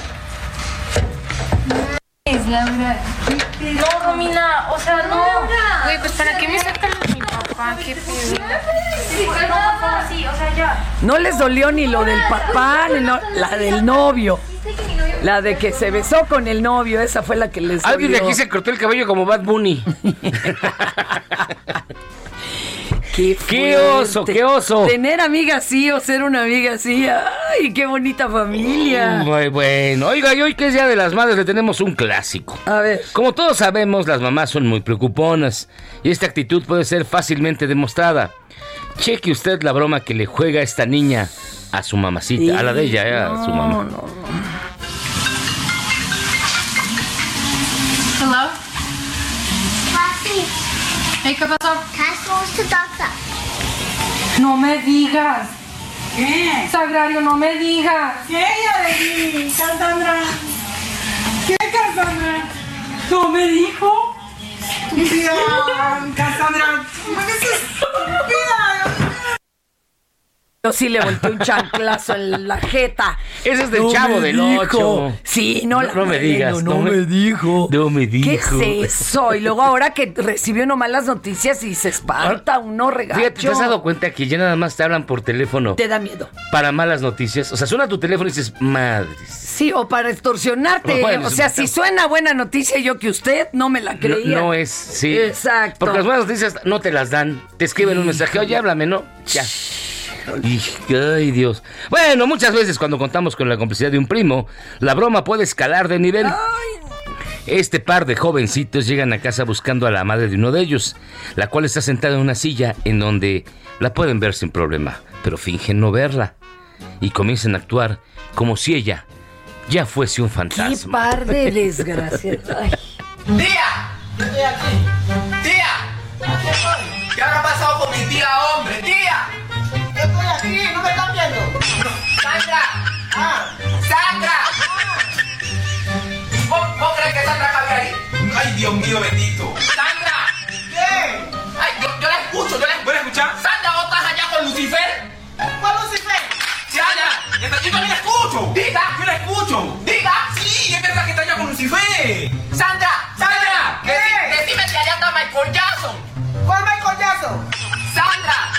Es Laura. No, Romina, o sea, no. Güey, pues para qué me sacan de mi papá, qué pedo. No, por favor, sí, o sea, ya. No les dolió ni lo del papá, ni no- la del novio. La de que se besó con el novio, esa fue la que les Alguien de dolió. aquí se cortó el cabello como Bad Bunny. Qué, ¡Qué oso, qué oso! Tener amigas así o ser una amiga así. ¡Ay, qué bonita familia! Muy bueno. Oiga, y hoy que es Día de las Madres le tenemos un clásico. A ver. Como todos sabemos, las mamás son muy preocuponas y esta actitud puede ser fácilmente demostrada. Cheque usted la broma que le juega esta niña a su mamacita, a la de ella, eh, a su mamá. Hello? Hey, ¿qué pasó? No me digas. ¿Qué? Sagrario, no me digas. ¿Qué, Yareli? Cassandra. ¿Qué, Cassandra? No me dijo. Estúpida, Cassandra. ¿Por qué es estúpida? Yo sí le volteé un chanclazo en la jeta. Ese es del No chavo del dijo. ocho. Sí, no, la No me digas, No, no me- me dijo. No me ¿Qué dijo. es eso? Y luego ahora que recibió unas malas noticias y se espanta uno regacho. Fíjate, ¿te has dado cuenta que ya nada más te hablan por teléfono Te da miedo. para malas noticias? O sea, suena tu teléfono y dices, madres. Sí, o para extorsionarte. Bueno, o sea, si suena buena noticia yo que usted no me la No, creía. no es, sí. Exacto. Porque las buenas noticias no te las dan. Te escriben un mensaje, oye, háblame, ¿no? Ya. Y- ay, Dios. Bueno, muchas veces cuando contamos con la complicidad de un primo, la broma puede escalar de nivel. Este par de jovencitos llegan a casa buscando a la madre de uno de ellos, la cual está sentada en una silla en donde la pueden ver sin problema, pero fingen no verla y comienzan a actuar como si ella ya fuese un Qué fantasma. par de desgraciados. ¡Tía! Aquí. ¡Tía! ¿Qué habrá pasado con mi tía, hombre? ¡Tía! Estoy aquí, no me están viendo. ¡Sandra! Ah, ¡Sandra! ¿Vos, vos crees que Sandra cabe ahí? ¡Ay, Dios mío bendito! ¡Sandra! ¿qué? ¡Ay, yo, yo la escucho! Yo la escucho. escuchar? ¡Sandra, vos estás allá con Lucifer! ¿Cuál Lucifer? ¡Sandra! ¡Yo también la escucho! ¡Diga! ¡Yo la escucho! ¡Diga! ¡Sí! ¡Es verdad que está allá con Lucifer! ¡Sandra! ¡Sandra! ¿Qué? Deci- Decime que allá está Michael Jackson. ¿Cuál Michael Jackson? ¡Sandra!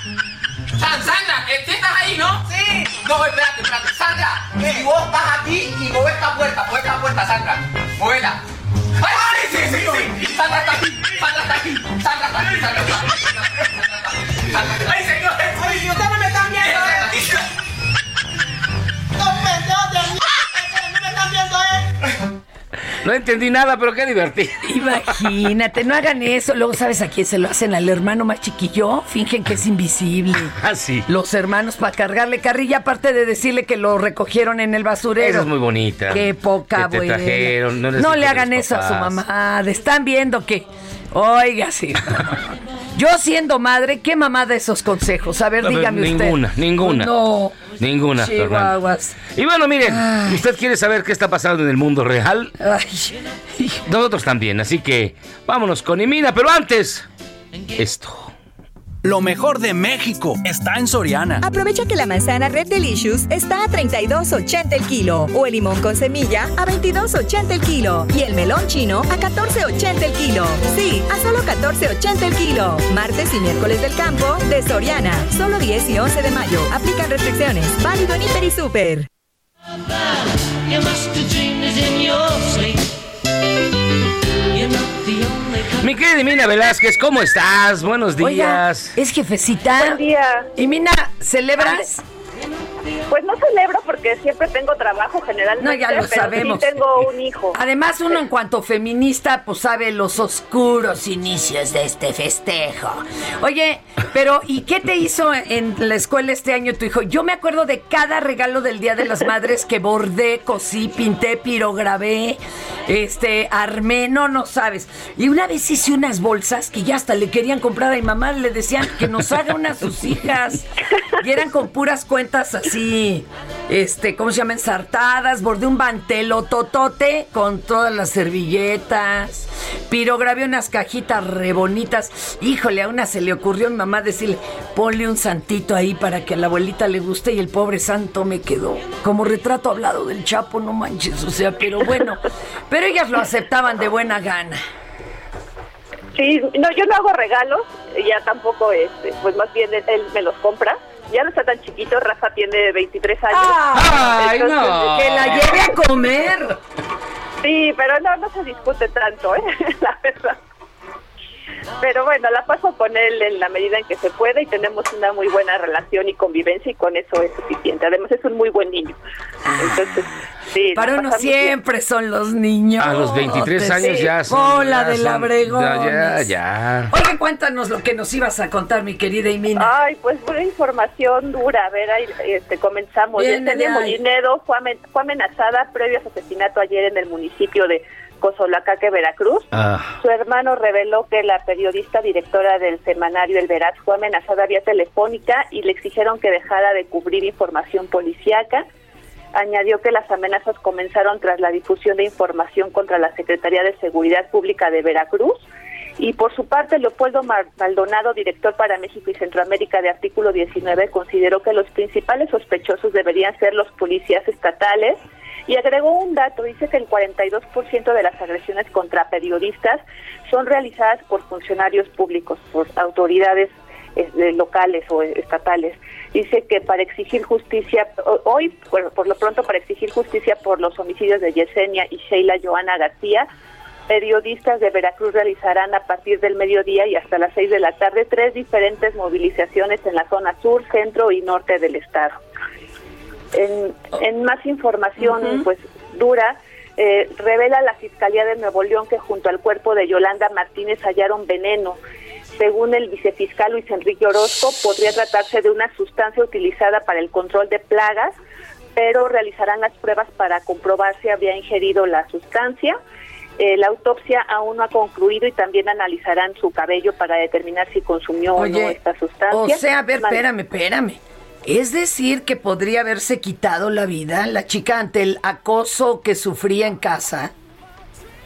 San- Sandra, ¿sí estás ahí, no? Sí. No, espérate, espérate. Sandra, si vos estás aquí y mueve esta puerta, mueve esta puerta, Sandra. Muévela. ¡Ay, sí, sí, sí, sí! Sandra está aquí, Sandra está aquí, Sandra está aquí, Sandra está aquí. Sandra está aquí. ¡Ay, si ustedes no me están viendo. Los pendejos de mierda, no me están viendo, ¿eh? No entendí nada, pero qué divertido. Imagínate, no hagan eso. Luego, ¿sabes a quién se lo hacen? Al hermano más chiquillo. Fingen que es invisible. Ah, sí. Los hermanos para cargarle carrilla, aparte de decirle que lo recogieron en el basurero. Esa es muy bonita. Qué poca, trajeron, no No, le hagan eso a su mamá. Están viendo que. Oiga, sí. Yo siendo madre, ¿qué mamá de esos consejos? A ver, A ver, dígame usted. ninguna, ninguna. No. Ninguna. Y bueno, miren, ¿usted quiere saber qué está pasando en el mundo real? Ay. Nosotros también, así que vámonos con Imina, pero antes, esto. Lo mejor de México está en Soriana. Aprovecha que la manzana Red Delicious está a 32.80 el kilo o el limón con semilla a 22.80 el kilo y el melón chino a 14.80 el kilo. Sí, a solo 14.80 el kilo. Martes y miércoles del campo de Soriana. Solo 10 y 11 de mayo. Aplican restricciones. Válido en Hiper y Super. Mi querida Imina Velázquez, ¿cómo estás? Buenos Oiga, días. es jefecita. Buen día. Y Mina, ¿celebras? Pues no celebro porque siempre tengo trabajo generalmente. No, ya lo pero sabemos. Sí tengo un hijo. Además, uno en cuanto feminista, pues sabe los oscuros inicios de este festejo. Oye, pero ¿y qué te hizo en la escuela este año tu hijo? Yo me acuerdo de cada regalo del Día de las Madres que bordé, cosí, pinté, pirograbé, este, armé, no, no sabes. Y una vez hice unas bolsas que ya hasta le querían comprar a mi mamá, le decían que nos haga unas sus hijas. Y eran con puras cuentas así, este, ¿cómo se llama? Ensartadas, bordé un mantelo totote con todas las servilletas, pirograbé unas cajitas re bonitas. Híjole, a una se le ocurrió a mi mamá decirle, ponle un santito ahí para que a la abuelita le guste y el pobre santo me quedó como retrato hablado del Chapo, no manches, o sea, pero bueno, pero ellas lo aceptaban de buena gana. Sí, no, yo no hago regalos, ya tampoco, este, pues más bien él me los compra. Ya no está tan chiquito, Rafa tiene 23 años. ¡Ay, Entonces, no! Que la lleve a comer. Sí, pero no, no se discute tanto, ¿eh? la verdad. Pero bueno, la paso con él en la medida en que se puede y tenemos una muy buena relación y convivencia y con eso es suficiente. Además es un muy buen niño. Entonces, sí. Para la uno pasamos bien. siempre son los niños. A los 23 años ya son. Hola ya de labregón. Ya, ya. Oye, cuéntanos lo que nos ibas a contar, mi querida Imina. Ay, pues una información dura. A ver, ahí este, comenzamos. Viene de Yesenia ahí. Molinedo fue, amen- fue amenazada previo a su asesinato ayer en el municipio de Cozolacaque, Veracruz. Ah, Su hermano reveló que la periodista directora del semanario El Veraz fue amenazada vía telefónica y le exigieron que dejara de cubrir información policíaca. Añadió que las amenazas comenzaron tras la difusión de información contra la Secretaría de Seguridad Pública de Veracruz. Y por su parte, Leopoldo Maldonado, director para México y Centroamérica de Artículo 19, consideró que los principales sospechosos deberían ser los policías estatales y agregó un dato, dice que el 42% de las agresiones contra periodistas son realizadas por funcionarios públicos, por autoridades eh, locales o estatales. Dice que para exigir justicia, ho- hoy, por lo pronto para exigir justicia por los homicidios de Yesenia y Sheila Joana García, periodistas de Veracruz realizarán a partir del mediodía y hasta las seis de la tarde tres diferentes movilizaciones en la zona sur, centro y norte del estado. En, en más información, pues dura, eh, revela la Fiscalía de Nuevo León que junto al cuerpo de Yolanda Martínez hallaron veneno. Según el vicefiscal Luis Enrique Orozco, podría tratarse de una sustancia utilizada para el control de plagas, pero realizarán las pruebas para comprobar si había ingerido la sustancia. Eh, la autopsia aún no ha concluido y también analizarán su cabello para determinar si consumió o no esta sustancia. o sea, a ver, espérame, espérame. Es decir, que podría haberse quitado la vida la chica ante el acoso que sufría en casa.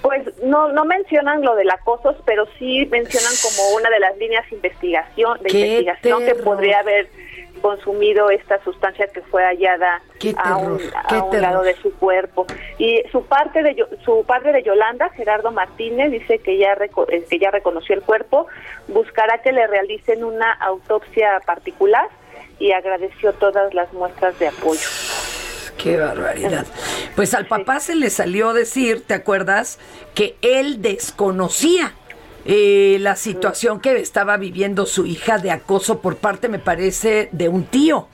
Pues no no mencionan lo del acoso, pero sí mencionan como una de las líneas investigación de ¡Qué investigación que podría haber consumido esta sustancia que fue hallada ¡Qué a un, lado de su cuerpo. Y su parte de su padre de Yolanda, Gerardo Martínez, dice que ya reco- eh, que ya reconoció el cuerpo, buscará que le realicen una autopsia particular y agradeció todas las muestras de apoyo. Qué barbaridad. Pues al papá se le salió decir, ¿te acuerdas? Que él desconocía eh, la situación que estaba viviendo su hija de acoso por parte, me parece, de un tío.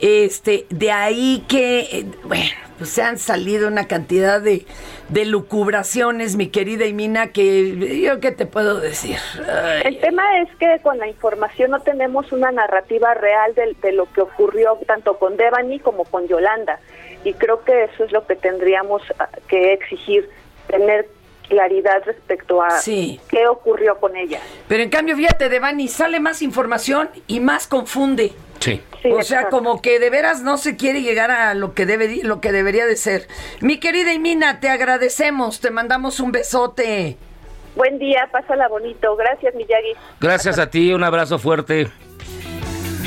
Este, de ahí que, eh, bueno, pues se han salido una cantidad de, de lucubraciones, mi querida Imina, que yo qué te puedo decir. Ay, El tema es que con la información no tenemos una narrativa real de, de lo que ocurrió tanto con Devani como con Yolanda. Y creo que eso es lo que tendríamos ah, que exigir, tener claridad respecto a Sí. qué ocurrió con ella. Pero en cambio, fíjate, Devani, sale más información y más confunde. Sí. o sea, como que de veras no se quiere llegar a lo que debe lo que debería de ser. Mi querida Imina, te agradecemos, te mandamos un besote. Buen día, pásala bonito. Gracias, Miyagi. Gracias a ti, un abrazo fuerte.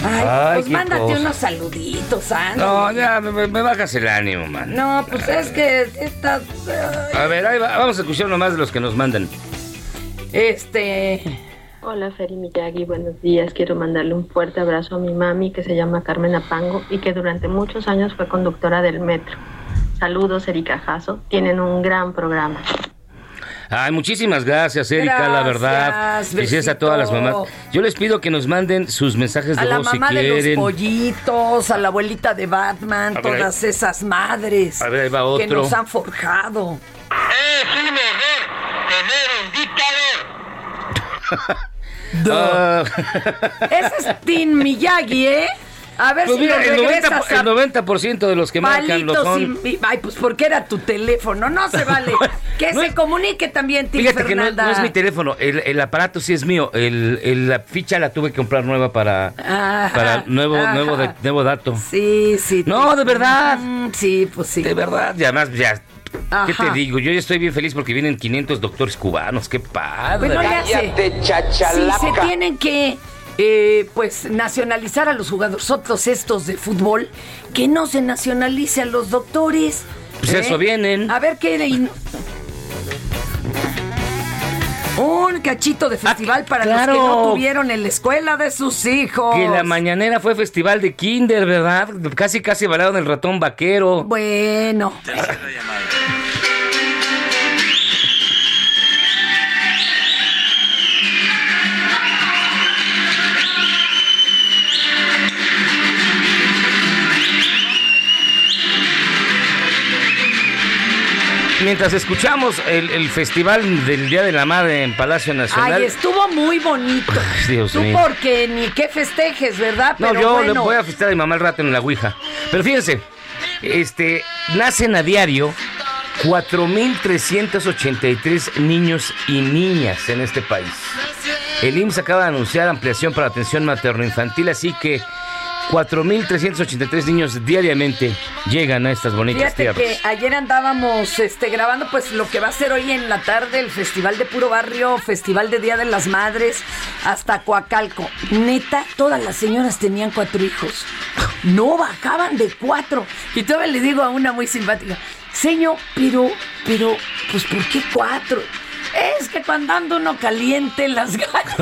Ay, Ay, pues mándate cosa. unos saluditos, Ana. No, ya, me, me bajas el ánimo, man. No, pues es que estas A ver, ahí va, vamos a escuchar nomás de los que nos mandan. este Hola Feri Miyagi, buenos días. Quiero mandarle un fuerte abrazo a mi mami que se llama Carmen Apango y que durante muchos años fue conductora del metro. Saludos, Erika Jasso. Tienen un gran programa. Ay, muchísimas gracias, Erika, la verdad. Gracias, a todas las mamás. Yo les pido que nos manden sus mensajes de a la voz si mamá de los quieren. pollitos, a la abuelita de Batman, A ver, todas esas madres A ver, ahí va que otro. nos han forjado. Ah, Ese es Tin Miyagi, ¿eh? A ver pues si mira, lo el 90, regresas a el 90% de los que marcan lo son. y- Ay, pues porque era tu teléfono, no se vale. Que No se es- comunique también, Tim Fíjate que no, Fernanda. no es mi teléfono, el, el aparato sí es mío. El, el- la ficha la tuve que comprar nueva para, Ajá, para nuevo, ajá. nuevo, de- nuevo dato. Sí, sí. No, de verdad. Mm, sí, pues sí. De verdad, y además ya. ¿Qué te digo? Yo ya estoy bien feliz porque vienen 500 doctores cubanos. ¡Qué padre! No le hace. Si se tienen que, eh, pues, nacionalizar a los jugadores estos de fútbol, que no se nacionalice a los doctores. Pues ¿eh? eso vienen. A ver qué... de- Un cachito de festival para los Ah, que no tuvieron en la escuela de sus hijos. Que la mañanera fue festival de kinder, ¿verdad? Casi, casi balaron el ratón vaquero. Bueno. Mientras escuchamos el, el festival del Día de la Madre en Palacio Nacional. Ay, estuvo muy bonito. Dios Tú mío. porque ni qué festejes, ¿verdad? No, yo bueno. le voy a festejar a mi mamá el rato en la Ouija. Pero fíjense, este, nacen a diario 4.383 niños y niñas en este país. El IMSS acaba de anunciar ampliación para atención materno-infantil, así que 4.383 niños diariamente llegan a estas bonitas Fíjate tierras. que ayer andábamos este, grabando pues lo que va a ser hoy en la tarde el Festival de Puro Barrio, Festival de Día de las Madres, hasta Coacalco. Neta, todas las señoras tenían cuatro hijos. No bajaban de cuatro. Y todavía le digo a una muy simpática, señor, pero, pero, pues ¿por qué cuatro? Es que cuando anda uno caliente las ganas.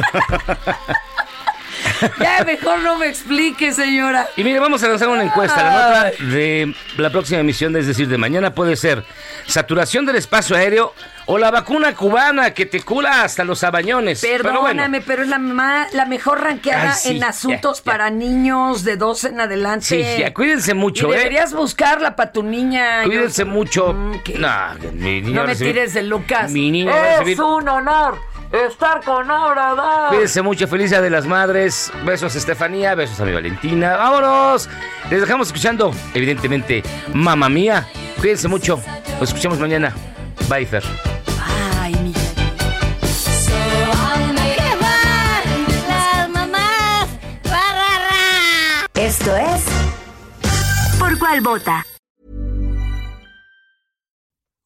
ya mejor no me explique, señora. Y mire, vamos a lanzar una encuesta. La nota de la próxima emisión, es decir, de mañana, puede ser saturación del espacio aéreo o la vacuna cubana que te cura hasta los abañones. Pero bueno, Perdóname, pero es la, ma- la mejor ranqueada sí, en asuntos ya, ya. para niños de dos en adelante. Sí, ya, cuídense mucho, y ¿eh? deberías buscarla para tu niña. cuídense Yo- mucho. Mm, No, mi niña No me recibir- tires de Lucas. Mi niña es recibir- un honor estar con Obrador. Cuídense mucho, feliz Día de las Madres. Besos a Estefanía, besos a mi Valentina. ¡Vámonos! Les dejamos escuchando, evidentemente, Mamma Mía. Cuídense mucho. Nos escuchamos mañana. Bye, Fer. Ay, mi Las mamás. Esto es ¿Por cuál vota?